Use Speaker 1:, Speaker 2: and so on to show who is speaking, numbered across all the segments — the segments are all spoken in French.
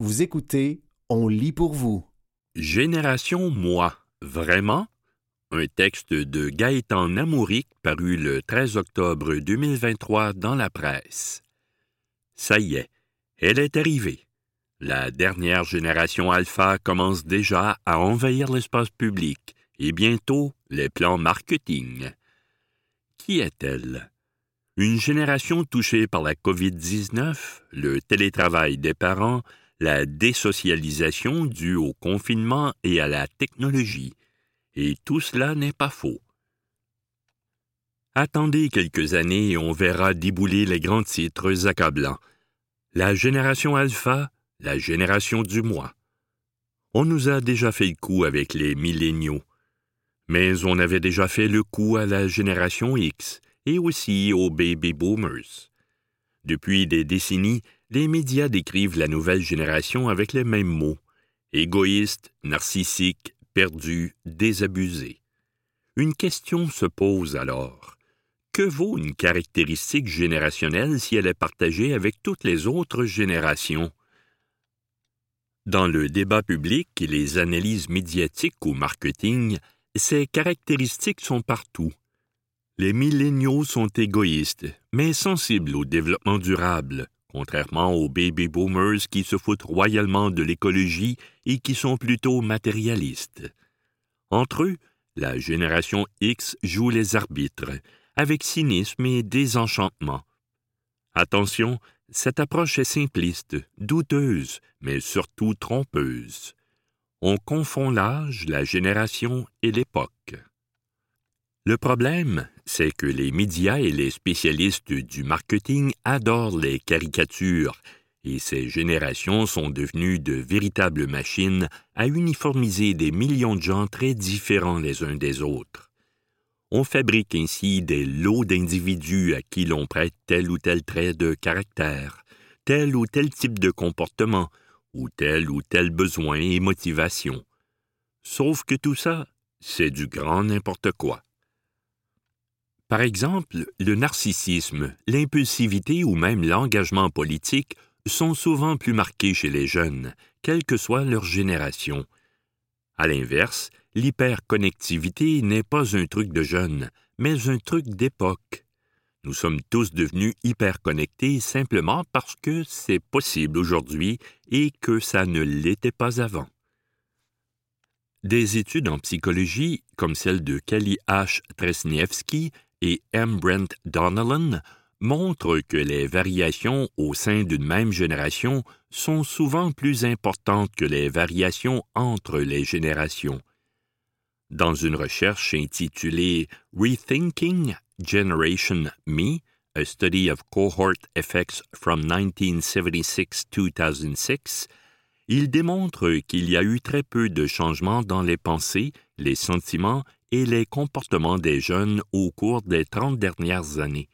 Speaker 1: Vous écoutez On lit pour vous.
Speaker 2: Génération Moi, vraiment? Un texte de Gaëtan Namouric paru le 13 octobre 2023 dans la presse. Ça y est, elle est arrivée. La dernière génération alpha commence déjà à envahir l'espace public et bientôt les plans marketing. Qui est-elle? Une génération touchée par la COVID-19, le télétravail des parents, la désocialisation due au confinement et à la technologie. Et tout cela n'est pas faux. Attendez quelques années et on verra débouler les grands titres accablants. La génération alpha, la génération du moi. On nous a déjà fait le coup avec les milléniaux, mais on avait déjà fait le coup à la génération X, et aussi aux baby boomers. Depuis des décennies, les médias décrivent la nouvelle génération avec les mêmes mots égoïste, narcissique, perdu, désabusé. Une question se pose alors. Que vaut une caractéristique générationnelle si elle est partagée avec toutes les autres générations? Dans le débat public et les analyses médiatiques ou marketing, ces caractéristiques sont partout, les milléniaux sont égoïstes, mais sensibles au développement durable, contrairement aux baby boomers qui se foutent royalement de l'écologie et qui sont plutôt matérialistes. Entre eux, la génération X joue les arbitres, avec cynisme et désenchantement. Attention, cette approche est simpliste, douteuse, mais surtout trompeuse. On confond l'âge, la génération et l'époque. Le problème, c'est que les médias et les spécialistes du marketing adorent les caricatures, et ces générations sont devenues de véritables machines à uniformiser des millions de gens très différents les uns des autres. On fabrique ainsi des lots d'individus à qui l'on prête tel ou tel trait de caractère, tel ou tel type de comportement, ou tel ou tel besoin et motivation. Sauf que tout ça, c'est du grand n'importe quoi. Par exemple, le narcissisme, l'impulsivité ou même l'engagement politique sont souvent plus marqués chez les jeunes, quelle que soit leur génération. À l'inverse, l'hyperconnectivité n'est pas un truc de jeunes, mais un truc d'époque. Nous sommes tous devenus hyperconnectés simplement parce que c'est possible aujourd'hui et que ça ne l'était pas avant. Des études en psychologie, comme celle de Kelly H. Tresniewski, et M. Brent Donnellan montrent que les variations au sein d'une même génération sont souvent plus importantes que les variations entre les générations. Dans une recherche intitulée Rethinking Generation Me, A Study of Cohort Effects from 1976-2006, il démontre qu'il y a eu très peu de changements dans les pensées, les sentiments et les comportements des jeunes au cours des trente dernières années.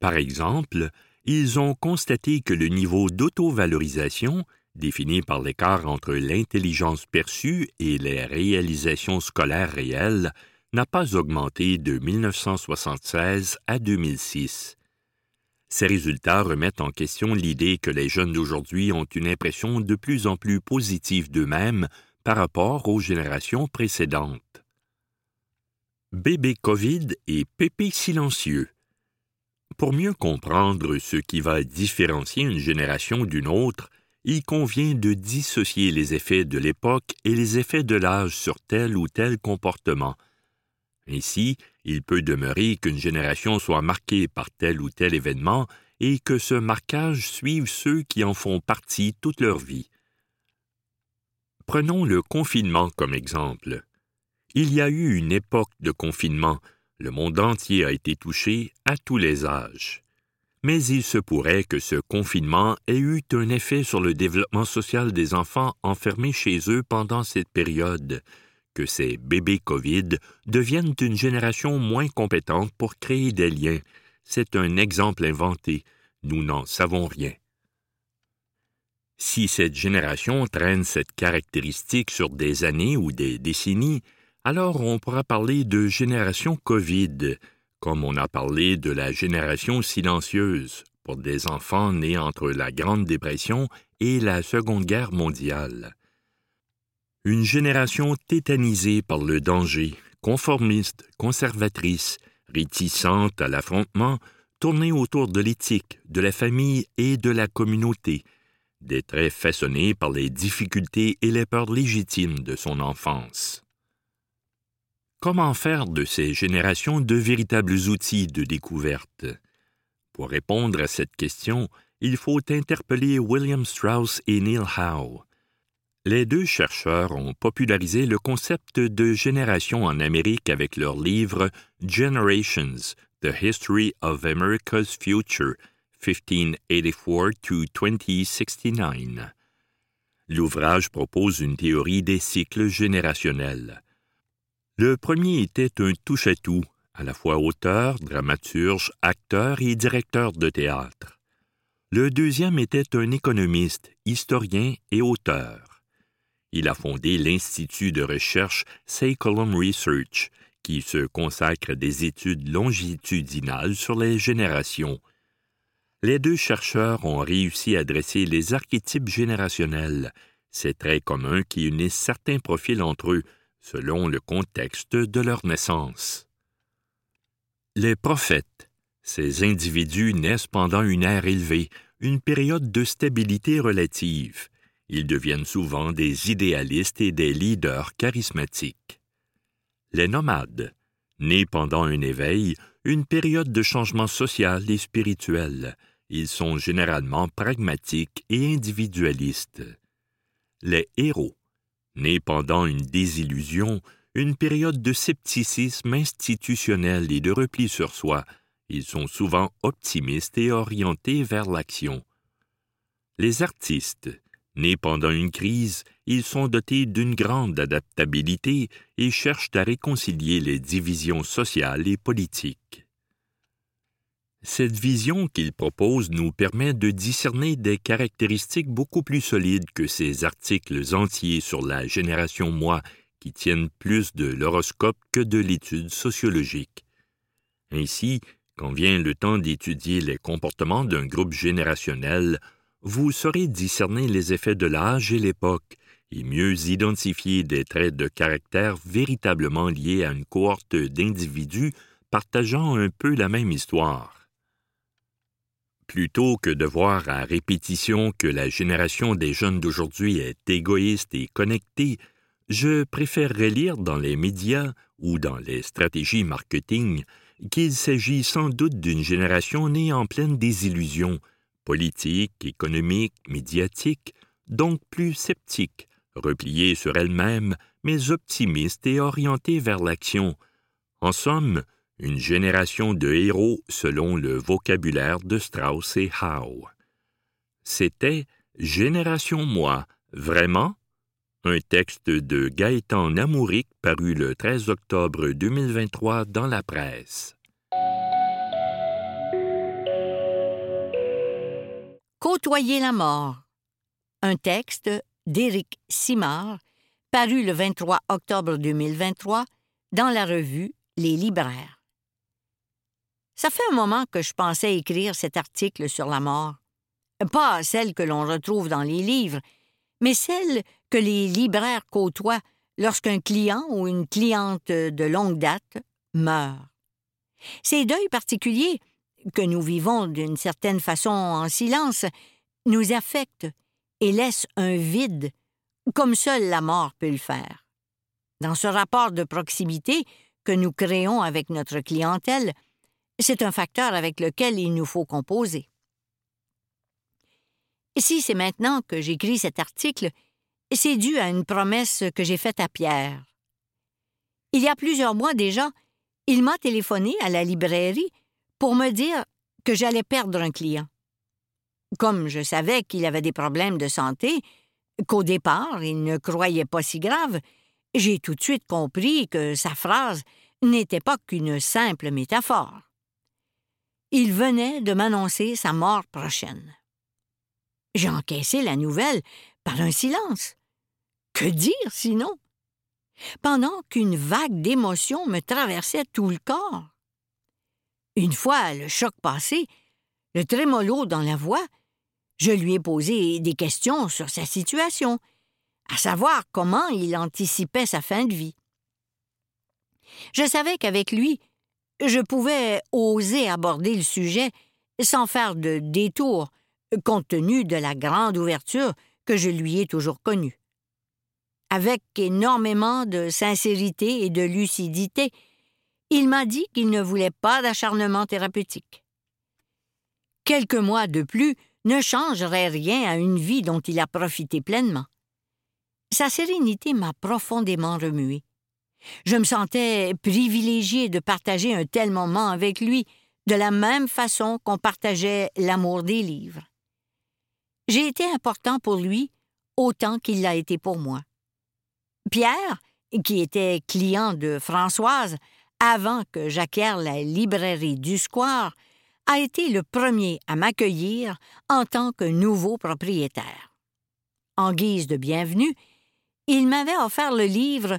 Speaker 2: Par exemple, ils ont constaté que le niveau d'autovalorisation, défini par l'écart entre l'intelligence perçue et les réalisations scolaires réelles, n'a pas augmenté de 1976 à 2006. Ces résultats remettent en question l'idée que les jeunes d'aujourd'hui ont une impression de plus en plus positive d'eux-mêmes par rapport aux générations précédentes. Bébé COVID et pépé silencieux. Pour mieux comprendre ce qui va différencier une génération d'une autre, il convient de dissocier les effets de l'époque et les effets de l'âge sur tel ou tel comportement. Ainsi, il peut demeurer qu'une génération soit marquée par tel ou tel événement et que ce marquage suive ceux qui en font partie toute leur vie. Prenons le confinement comme exemple. Il y a eu une époque de confinement, le monde entier a été touché à tous les âges. Mais il se pourrait que ce confinement ait eu un effet sur le développement social des enfants enfermés chez eux pendant cette période, que ces bébés COVID deviennent une génération moins compétente pour créer des liens. C'est un exemple inventé. Nous n'en savons rien. Si cette génération traîne cette caractéristique sur des années ou des décennies, alors on pourra parler de génération COVID, comme on a parlé de la génération silencieuse, pour des enfants nés entre la Grande Dépression et la Seconde Guerre mondiale. Une génération tétanisée par le danger, conformiste, conservatrice, réticente à l'affrontement, tournée autour de l'éthique, de la famille et de la communauté, des traits façonnés par les difficultés et les peurs légitimes de son enfance. Comment faire de ces générations de véritables outils de découverte? Pour répondre à cette question, il faut interpeller William Strauss et Neil Howe. Les deux chercheurs ont popularisé le concept de génération en Amérique avec leur livre Generations, The History of America's Future, 1584 to 2069. L'ouvrage propose une théorie des cycles générationnels. Le premier était un touche-à-tout, à la fois auteur, dramaturge, acteur et directeur de théâtre. Le deuxième était un économiste, historien et auteur. Il a fondé l'Institut de recherche Sacolum Research, qui se consacre à des études longitudinales sur les générations. Les deux chercheurs ont réussi à dresser les archétypes générationnels, ces traits communs qui unissent certains profils entre eux, selon le contexte de leur naissance. Les prophètes, ces individus naissent pendant une ère élevée, une période de stabilité relative. Ils deviennent souvent des idéalistes et des leaders charismatiques. Les nomades, nés pendant un éveil, une période de changement social et spirituel, ils sont généralement pragmatiques et individualistes. Les héros, nés pendant une désillusion, une période de scepticisme institutionnel et de repli sur soi, ils sont souvent optimistes et orientés vers l'action. Les artistes, nés pendant une crise, ils sont dotés d'une grande adaptabilité et cherchent à réconcilier les divisions sociales et politiques. Cette vision qu'il propose nous permet de discerner des caractéristiques beaucoup plus solides que ces articles entiers sur la génération moi qui tiennent plus de l'horoscope que de l'étude sociologique. Ainsi, quand vient le temps d'étudier les comportements d'un groupe générationnel, vous saurez discerner les effets de l'âge et l'époque, et mieux identifier des traits de caractère véritablement liés à une cohorte d'individus partageant un peu la même histoire. Plutôt que de voir à répétition que la génération des jeunes d'aujourd'hui est égoïste et connectée, je préférerais lire dans les médias ou dans les stratégies marketing qu'il s'agit sans doute d'une génération née en pleine désillusion, politique, économique, médiatique, donc plus sceptique, repliée sur elle-même, mais optimiste et orientée vers l'action. En somme, une génération de héros selon le vocabulaire de Strauss et Howe. C'était Génération Moi, vraiment? Un texte de Gaëtan Namouric paru le 13 octobre 2023 dans la presse.
Speaker 3: Côtoyer la mort. Un texte d'Éric Simard paru le 23 octobre 2023 dans la revue Les Libraires. Ça fait un moment que je pensais écrire cet article sur la mort. Pas celle que l'on retrouve dans les livres, mais celle que les libraires côtoient lorsqu'un client ou une cliente de longue date meurt. Ces deuils particuliers, que nous vivons d'une certaine façon en silence, nous affectent et laissent un vide, comme seule la mort peut le faire. Dans ce rapport de proximité que nous créons avec notre clientèle, c'est un facteur avec lequel il nous faut composer. Si c'est maintenant que j'écris cet article, c'est dû à une promesse que j'ai faite à Pierre. Il y a plusieurs mois déjà, il m'a téléphoné à la librairie pour me dire que j'allais perdre un client. Comme je savais qu'il avait des problèmes de santé, qu'au départ il ne croyait pas si grave, j'ai tout de suite compris que sa phrase n'était pas qu'une simple métaphore il venait de m'annoncer sa mort prochaine. J'ai encaissé la nouvelle par un silence. Que dire sinon? Pendant qu'une vague d'émotion me traversait tout le corps. Une fois le choc passé, le trémolo dans la voix, je lui ai posé des questions sur sa situation, à savoir comment il anticipait sa fin de vie. Je savais qu'avec lui, je pouvais oser aborder le sujet sans faire de détour, compte tenu de la grande ouverture que je lui ai toujours connue. Avec énormément de sincérité et de lucidité, il m'a dit qu'il ne voulait pas d'acharnement thérapeutique. Quelques mois de plus ne changeraient rien à une vie dont il a profité pleinement. Sa sérénité m'a profondément remué. Je me sentais privilégié de partager un tel moment avec lui, de la même façon qu'on partageait l'amour des livres. J'ai été important pour lui autant qu'il l'a été pour moi. Pierre, qui était client de Françoise avant que j'acquière la librairie du Square, a été le premier à m'accueillir en tant que nouveau propriétaire. En guise de bienvenue, il m'avait offert le livre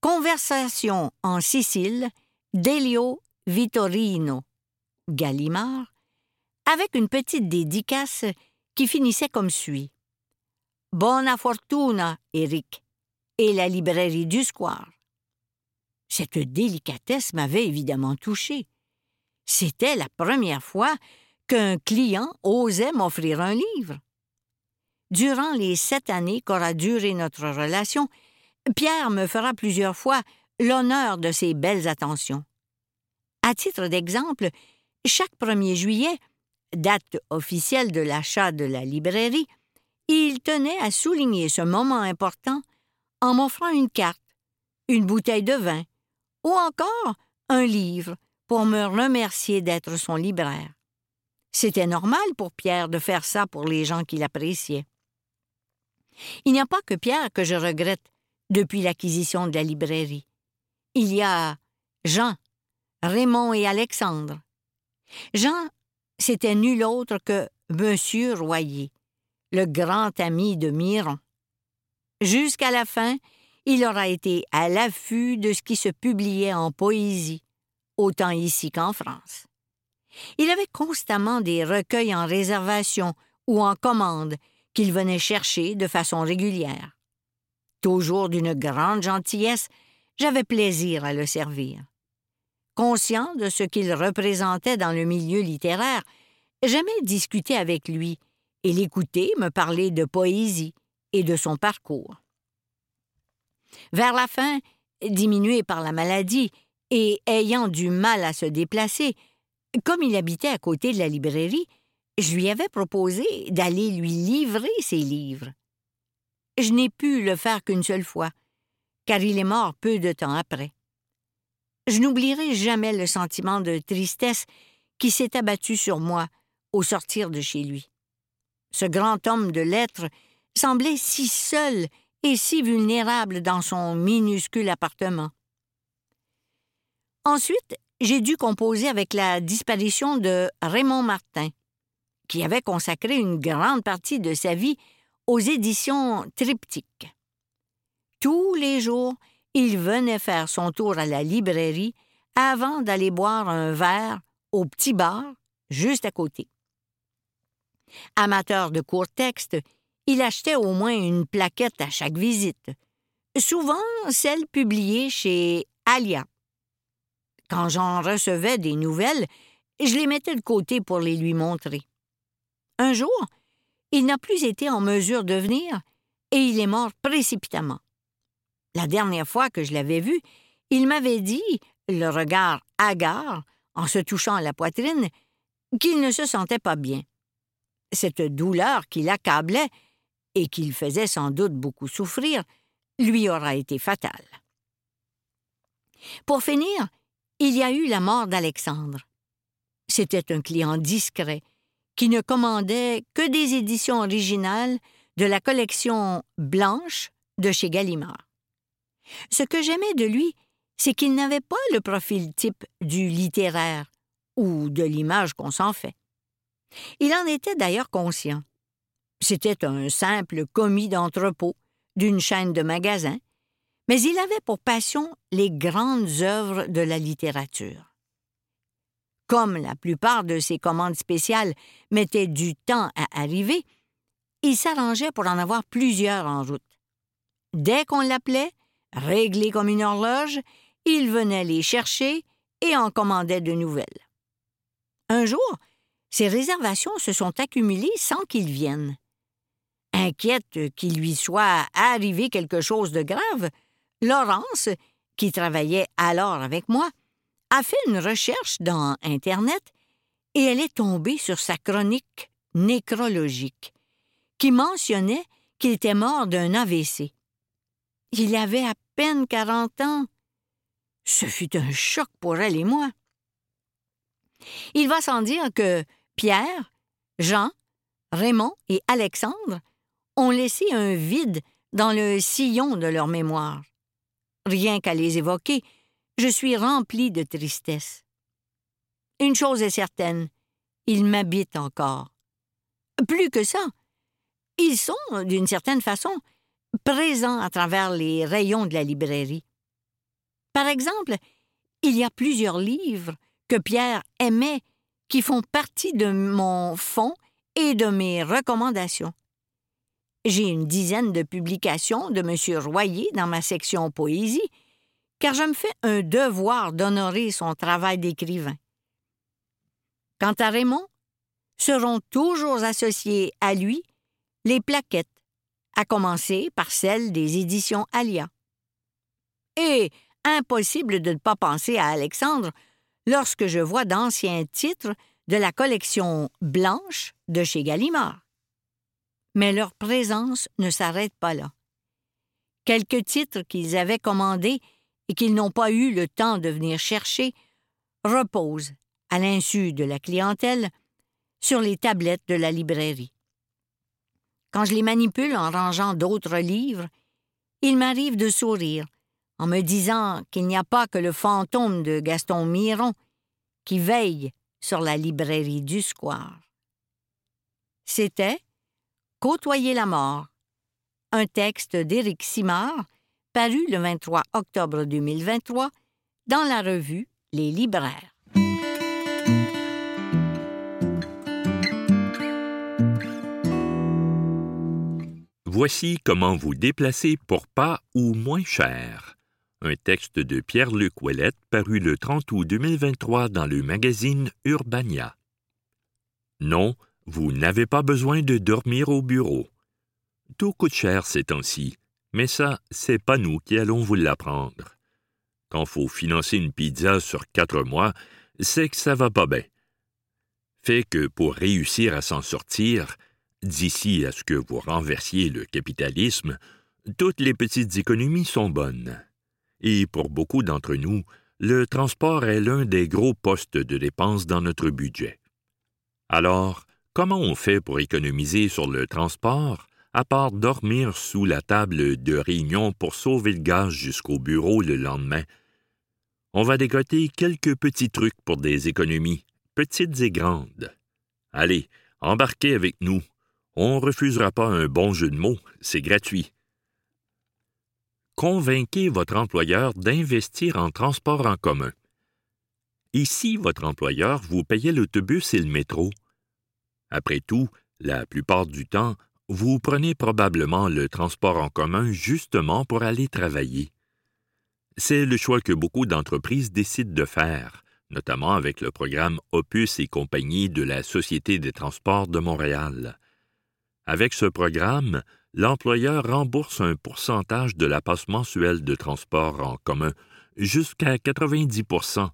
Speaker 3: Conversation en Sicile d'Elio Vittorino Gallimard, avec une petite dédicace qui finissait comme suit. Bona fortuna, Eric, et la librairie du Square. Cette délicatesse m'avait évidemment touché. C'était la première fois qu'un client osait m'offrir un livre. Durant les sept années qu'aura duré notre relation, Pierre me fera plusieurs fois l'honneur de ses belles attentions. À titre d'exemple, chaque 1er juillet, date officielle de l'achat de la librairie, il tenait à souligner ce moment important en m'offrant une carte, une bouteille de vin ou encore un livre pour me remercier d'être son libraire. C'était normal pour Pierre de faire ça pour les gens qu'il appréciait. Il n'y a pas que Pierre que je regrette depuis l'acquisition de la librairie. Il y a Jean, Raymond et Alexandre. Jean, c'était nul autre que Monsieur Royer, le grand ami de Miron. Jusqu'à la fin, il aura été à l'affût de ce qui se publiait en poésie, autant ici qu'en France. Il avait constamment des recueils en réservation ou en commande qu'il venait chercher de façon régulière. Toujours d'une grande gentillesse, j'avais plaisir à le servir. Conscient de ce qu'il représentait dans le milieu littéraire, j'aimais discuter avec lui et l'écouter me parler de poésie et de son parcours. Vers la fin, diminué par la maladie et ayant du mal à se déplacer, comme il habitait à côté de la librairie, je lui avais proposé d'aller lui livrer ses livres. Je n'ai pu le faire qu'une seule fois, car il est mort peu de temps après. Je n'oublierai jamais le sentiment de tristesse qui s'est abattu sur moi au sortir de chez lui. Ce grand homme de lettres semblait si seul et si vulnérable dans son minuscule appartement. Ensuite, j'ai dû composer avec la disparition de Raymond Martin, qui avait consacré une grande partie de sa vie aux éditions triptyques. Tous les jours, il venait faire son tour à la librairie avant d'aller boire un verre au petit bar juste à côté. Amateur de courts textes, il achetait au moins une plaquette à chaque visite, souvent celle publiée chez Alia. Quand j'en recevais des nouvelles, je les mettais de côté pour les lui montrer. Un jour, il n'a plus été en mesure de venir et il est mort précipitamment. La dernière fois que je l'avais vu, il m'avait dit, le regard hagard, en se touchant à la poitrine, qu'il ne se sentait pas bien. Cette douleur qui l'accablait et qu'il faisait sans doute beaucoup souffrir, lui aura été fatale. Pour finir, il y a eu la mort d'Alexandre. C'était un client discret qui ne commandait que des éditions originales de la collection blanche de chez Gallimard. Ce que j'aimais de lui, c'est qu'il n'avait pas le profil type du littéraire ou de l'image qu'on s'en fait. Il en était d'ailleurs conscient. C'était un simple commis d'entrepôt d'une chaîne de magasins, mais il avait pour passion les grandes œuvres de la littérature. Comme la plupart de ses commandes spéciales mettaient du temps à arriver, il s'arrangeait pour en avoir plusieurs en route. Dès qu'on l'appelait, réglé comme une horloge, il venait les chercher et en commandait de nouvelles. Un jour, ses réservations se sont accumulées sans qu'il vienne. Inquiète qu'il lui soit arrivé quelque chose de grave, Laurence, qui travaillait alors avec moi, a fait une recherche dans Internet et elle est tombée sur sa chronique nécrologique, qui mentionnait qu'il était mort d'un AVC. Il avait à peine quarante ans. Ce fut un choc pour elle et moi. Il va sans dire que Pierre, Jean, Raymond et Alexandre ont laissé un vide dans le sillon de leur mémoire. Rien qu'à les évoquer, je suis rempli de tristesse. Une chose est certaine, ils m'habitent encore. Plus que ça, ils sont, d'une certaine façon, présents à travers les rayons de la librairie. Par exemple, il y a plusieurs livres que Pierre aimait qui font partie de mon fonds et de mes recommandations. J'ai une dizaine de publications de M. Royer dans ma section poésie, car je me fais un devoir d'honorer son travail d'écrivain. Quant à Raymond, seront toujours associées à lui les plaquettes, à commencer par celles des éditions Alia. Et impossible de ne pas penser à Alexandre lorsque je vois d'anciens titres de la collection blanche de chez Gallimard. Mais leur présence ne s'arrête pas là. Quelques titres qu'ils avaient commandés et qu'ils n'ont pas eu le temps de venir chercher reposent, à l'insu de la clientèle, sur les tablettes de la librairie. Quand je les manipule en rangeant d'autres livres, il m'arrive de sourire en me disant qu'il n'y a pas que le fantôme de Gaston Miron qui veille sur la librairie du square. C'était Côtoyer la mort, un texte d'Éric Simard, paru le 23 octobre 2023 dans la revue Les libraires.
Speaker 2: Voici comment vous déplacer pour pas ou moins cher. Un texte de Pierre-Luc Ouellette paru le 30 août 2023 dans le magazine Urbania. Non, vous n'avez pas besoin de dormir au bureau. Tout coûte cher ces temps-ci, mais ça, c'est pas nous qui allons vous l'apprendre. Quand faut financer une pizza sur quatre mois, c'est que ça va pas bien. Fait que pour réussir à s'en sortir, D'ici à ce que vous renversiez le capitalisme, toutes les petites économies sont bonnes. Et pour beaucoup d'entre nous, le transport est l'un des gros postes de dépenses dans notre budget. Alors, comment on fait pour économiser sur le transport, à part dormir sous la table de réunion pour sauver le gaz jusqu'au bureau le lendemain? On va décoter quelques petits trucs pour des économies, petites et grandes. Allez, embarquez avec nous, on refusera pas un bon jeu de mots, c'est gratuit. Convainquez votre employeur d'investir en transport en commun. Ici, votre employeur vous payait l'autobus et le métro. Après tout, la plupart du temps, vous prenez probablement le transport en commun justement pour aller travailler. C'est le choix que beaucoup d'entreprises décident de faire, notamment avec le programme Opus et compagnie de la Société des transports de Montréal. Avec ce programme, l'employeur rembourse un pourcentage de la passe mensuelle de transport en commun jusqu'à 90%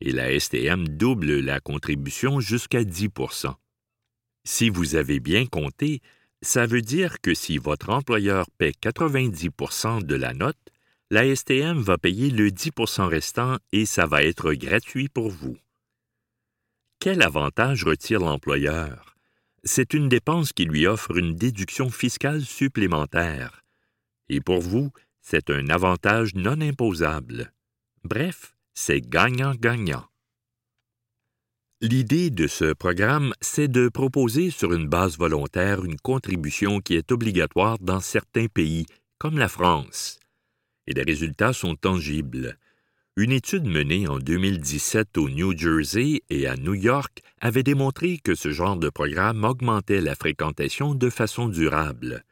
Speaker 2: et la STM double la contribution jusqu'à 10% Si vous avez bien compté, ça veut dire que si votre employeur paie 90% de la note, la STM va payer le 10% restant et ça va être gratuit pour vous. Quel avantage retire l'employeur? c'est une dépense qui lui offre une déduction fiscale supplémentaire. Et pour vous, c'est un avantage non imposable. Bref, c'est gagnant-gagnant. L'idée de ce programme, c'est de proposer sur une base volontaire une contribution qui est obligatoire dans certains pays, comme la France. Et les résultats sont tangibles. Une étude menée en 2017 au New Jersey et à New York avait démontré que ce genre de programme augmentait la fréquentation de façon durable.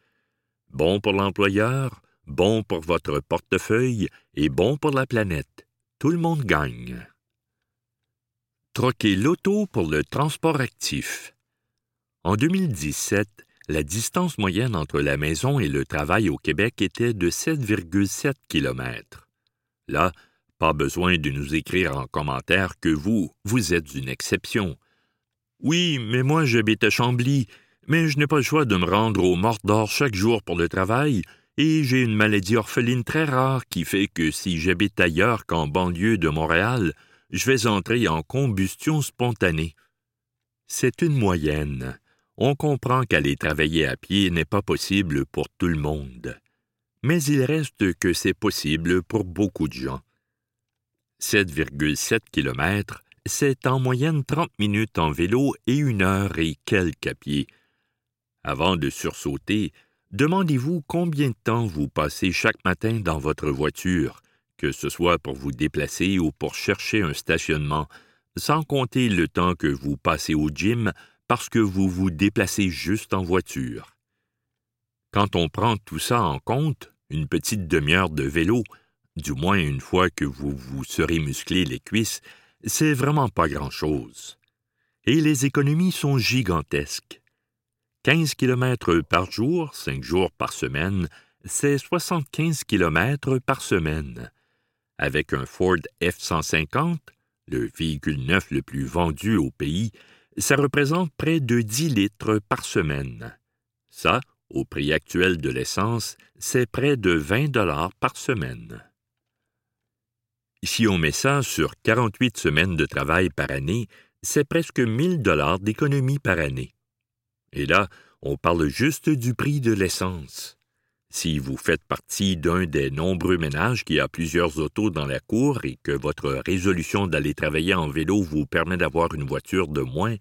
Speaker 2: Bon pour l'employeur, bon pour votre portefeuille et bon pour la planète. Tout le monde gagne. Troquer l'auto pour le transport actif. En 2017, la distance moyenne entre la maison et le travail au Québec était de 7,7 km. Là, pas besoin de nous écrire en commentaire que vous, vous êtes une exception. Oui, mais moi j'habite à Chambly, mais je n'ai pas le choix de me rendre au Mort-d'Or chaque jour pour le travail, et j'ai une maladie orpheline très rare qui fait que si j'habite ailleurs qu'en banlieue de Montréal, je vais entrer en combustion spontanée. C'est une moyenne. On comprend qu'aller travailler à pied n'est pas possible pour tout le monde. Mais il reste que c'est possible pour beaucoup de gens. 7,7 km, c'est en moyenne 30 minutes en vélo et une heure et quelques à pied. Avant de sursauter, demandez-vous combien de temps vous passez chaque matin dans votre voiture, que ce soit pour vous déplacer ou pour chercher un stationnement, sans compter le temps que vous passez au gym parce que vous vous déplacez juste en voiture. Quand on prend tout ça en compte, une petite demi-heure de vélo, du moins une fois que vous vous serez musclé les cuisses, c'est vraiment pas grand-chose. Et les économies sont gigantesques. 15 km par jour, 5 jours par semaine, c'est 75 km par semaine. Avec un Ford F-150, le véhicule neuf le plus vendu au pays, ça représente près de 10 litres par semaine. Ça, au prix actuel de l'essence, c'est près de 20 dollars par semaine. Si on met ça sur 48 semaines de travail par année, c'est presque 1000 dollars d'économie par année. Et là, on parle juste du prix de l'essence. Si vous faites partie d'un des nombreux ménages qui a plusieurs autos dans la cour et que votre résolution d'aller travailler en vélo vous permet d'avoir une voiture de moins,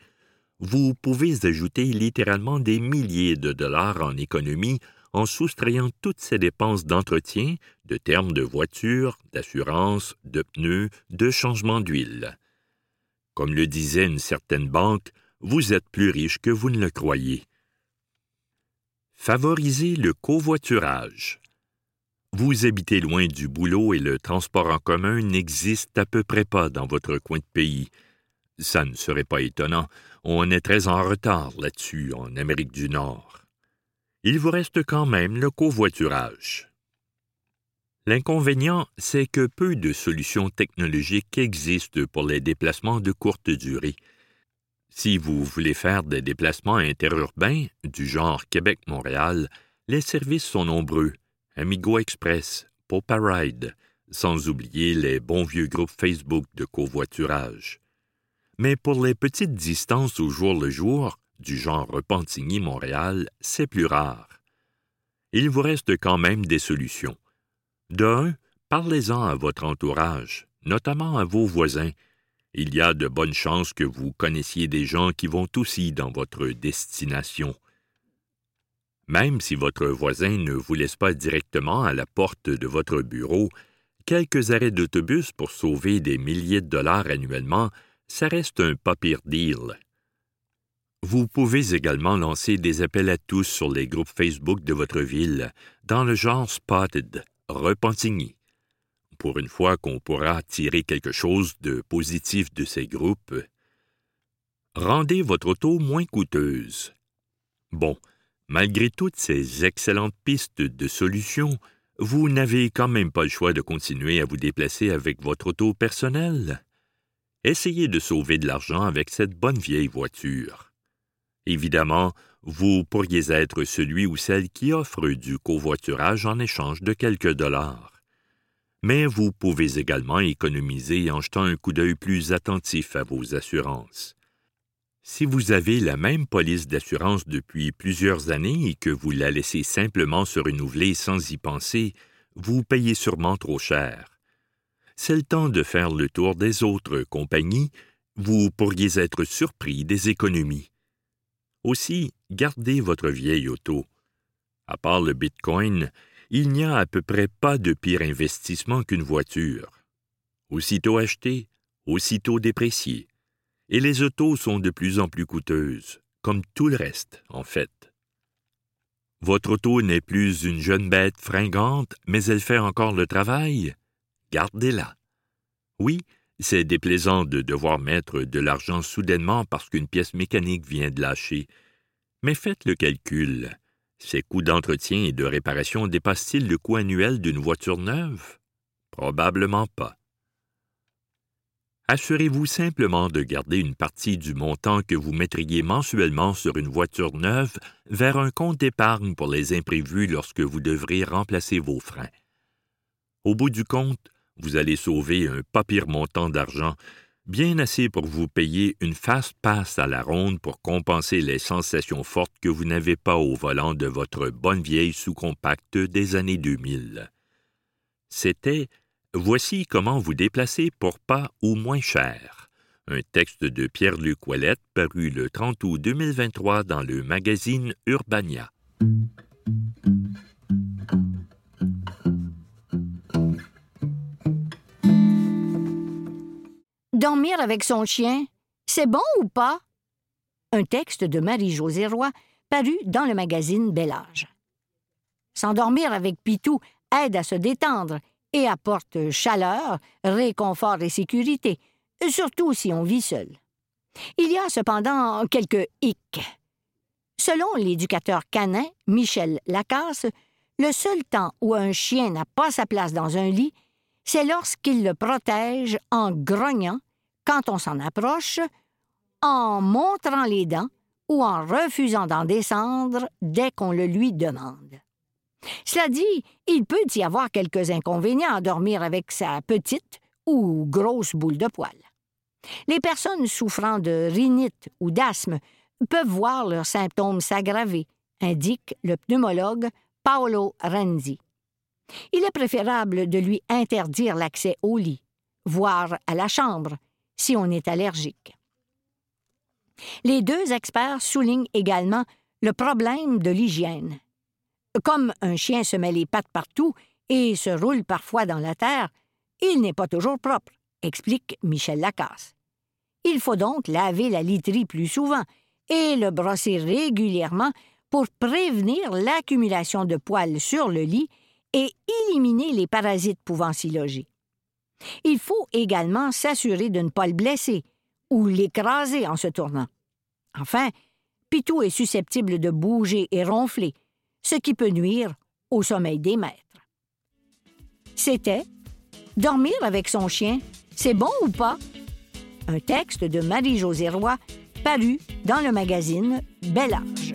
Speaker 2: vous pouvez ajouter littéralement des milliers de dollars en économie en soustrayant toutes ces dépenses d'entretien, de termes de voiture, d'assurance, de pneus, de changement d'huile. Comme le disait une certaine banque, vous êtes plus riche que vous ne le croyez. Favoriser le covoiturage. Vous habitez loin du boulot et le transport en commun n'existe à peu près pas dans votre coin de pays. Ça ne serait pas étonnant, on est très en retard là-dessus en Amérique du Nord il vous reste quand même le covoiturage. L'inconvénient, c'est que peu de solutions technologiques existent pour les déplacements de courte durée. Si vous voulez faire des déplacements interurbains, du genre Québec-Montréal, les services sont nombreux. Amigo Express, Popa Ride, sans oublier les bons vieux groupes Facebook de covoiturage. Mais pour les petites distances au jour le jour, du genre Repentigny-Montréal, c'est plus rare. Il vous reste quand même des solutions. D'un, parlez-en à votre entourage, notamment à vos voisins. Il y a de bonnes chances que vous connaissiez des gens qui vont aussi dans votre destination. Même si votre voisin ne vous laisse pas directement à la porte de votre bureau, quelques arrêts d'autobus pour sauver des milliers de dollars annuellement, ça reste un pas pire deal. Vous pouvez également lancer des appels à tous sur les groupes Facebook de votre ville, dans le genre Spotted, Repentigny. Pour une fois qu'on pourra tirer quelque chose de positif de ces groupes, rendez votre auto moins coûteuse. Bon, malgré toutes ces excellentes pistes de solutions, vous n'avez quand même pas le choix de continuer à vous déplacer avec votre auto personnelle. Essayez de sauver de l'argent avec cette bonne vieille voiture. Évidemment, vous pourriez être celui ou celle qui offre du covoiturage en échange de quelques dollars. Mais vous pouvez également économiser en jetant un coup d'œil plus attentif à vos assurances. Si vous avez la même police d'assurance depuis plusieurs années et que vous la laissez simplement se renouveler sans y penser, vous payez sûrement trop cher. C'est le temps de faire le tour des autres compagnies, vous pourriez être surpris des économies. Aussi, gardez votre vieille auto. À part le Bitcoin, il n'y a à peu près pas de pire investissement qu'une voiture. Aussitôt achetées, aussitôt dépréciées. Et les autos sont de plus en plus coûteuses, comme tout le reste, en fait. Votre auto n'est plus une jeune bête fringante, mais elle fait encore le travail? Gardez-la. Oui, c'est déplaisant de devoir mettre de l'argent soudainement parce qu'une pièce mécanique vient de lâcher. Mais faites le calcul. Ces coûts d'entretien et de réparation dépassent-ils le coût annuel d'une voiture neuve? Probablement pas. Assurez-vous simplement de garder une partie du montant que vous mettriez mensuellement sur une voiture neuve vers un compte d'épargne pour les imprévus lorsque vous devrez remplacer vos freins. Au bout du compte, vous allez sauver un pas pire montant d'argent, bien assez pour vous payer une fast passe à la ronde pour compenser les sensations fortes que vous n'avez pas au volant de votre bonne vieille sous-compacte des années 2000. C'était Voici comment vous déplacer pour pas ou moins cher. Un texte de Pierre-Luc Ouellette paru le 30 août 2023 dans le magazine Urbania.
Speaker 3: Dormir avec son chien, c'est bon ou pas? Un texte de Marie-Josée Roy paru dans le magazine Bel Âge. S'endormir avec Pitou aide à se détendre et apporte chaleur, réconfort et sécurité, surtout si on vit seul. Il y a cependant quelques hicks. Selon l'éducateur canin Michel Lacasse, le seul temps où un chien n'a pas sa place dans un lit, c'est lorsqu'il le protège en grognant quand on s'en approche, en montrant les dents ou en refusant d'en descendre dès qu'on le lui demande. Cela dit, il peut y avoir quelques inconvénients à dormir avec sa petite ou grosse boule de poil. Les personnes souffrant de rhinite ou d'asthme peuvent voir leurs symptômes s'aggraver, indique le pneumologue Paolo Renzi. Il est préférable de lui interdire l'accès au lit, voire à la chambre, si on est allergique. Les deux experts soulignent également le problème de l'hygiène. Comme un chien se met les pattes partout et se roule parfois dans la terre, il n'est pas toujours propre, explique Michel Lacasse. Il faut donc laver la literie plus souvent et le brosser régulièrement pour prévenir l'accumulation de poils sur le lit et éliminer les parasites pouvant s'y loger. Il faut également s'assurer de ne pas le blesser ou l'écraser en se tournant. Enfin, Pitou est susceptible de bouger et ronfler, ce qui peut nuire au sommeil des maîtres. C'était Dormir avec son chien, c'est bon ou pas? Un texte de Marie-Josée Roy paru dans le magazine Bel Âge.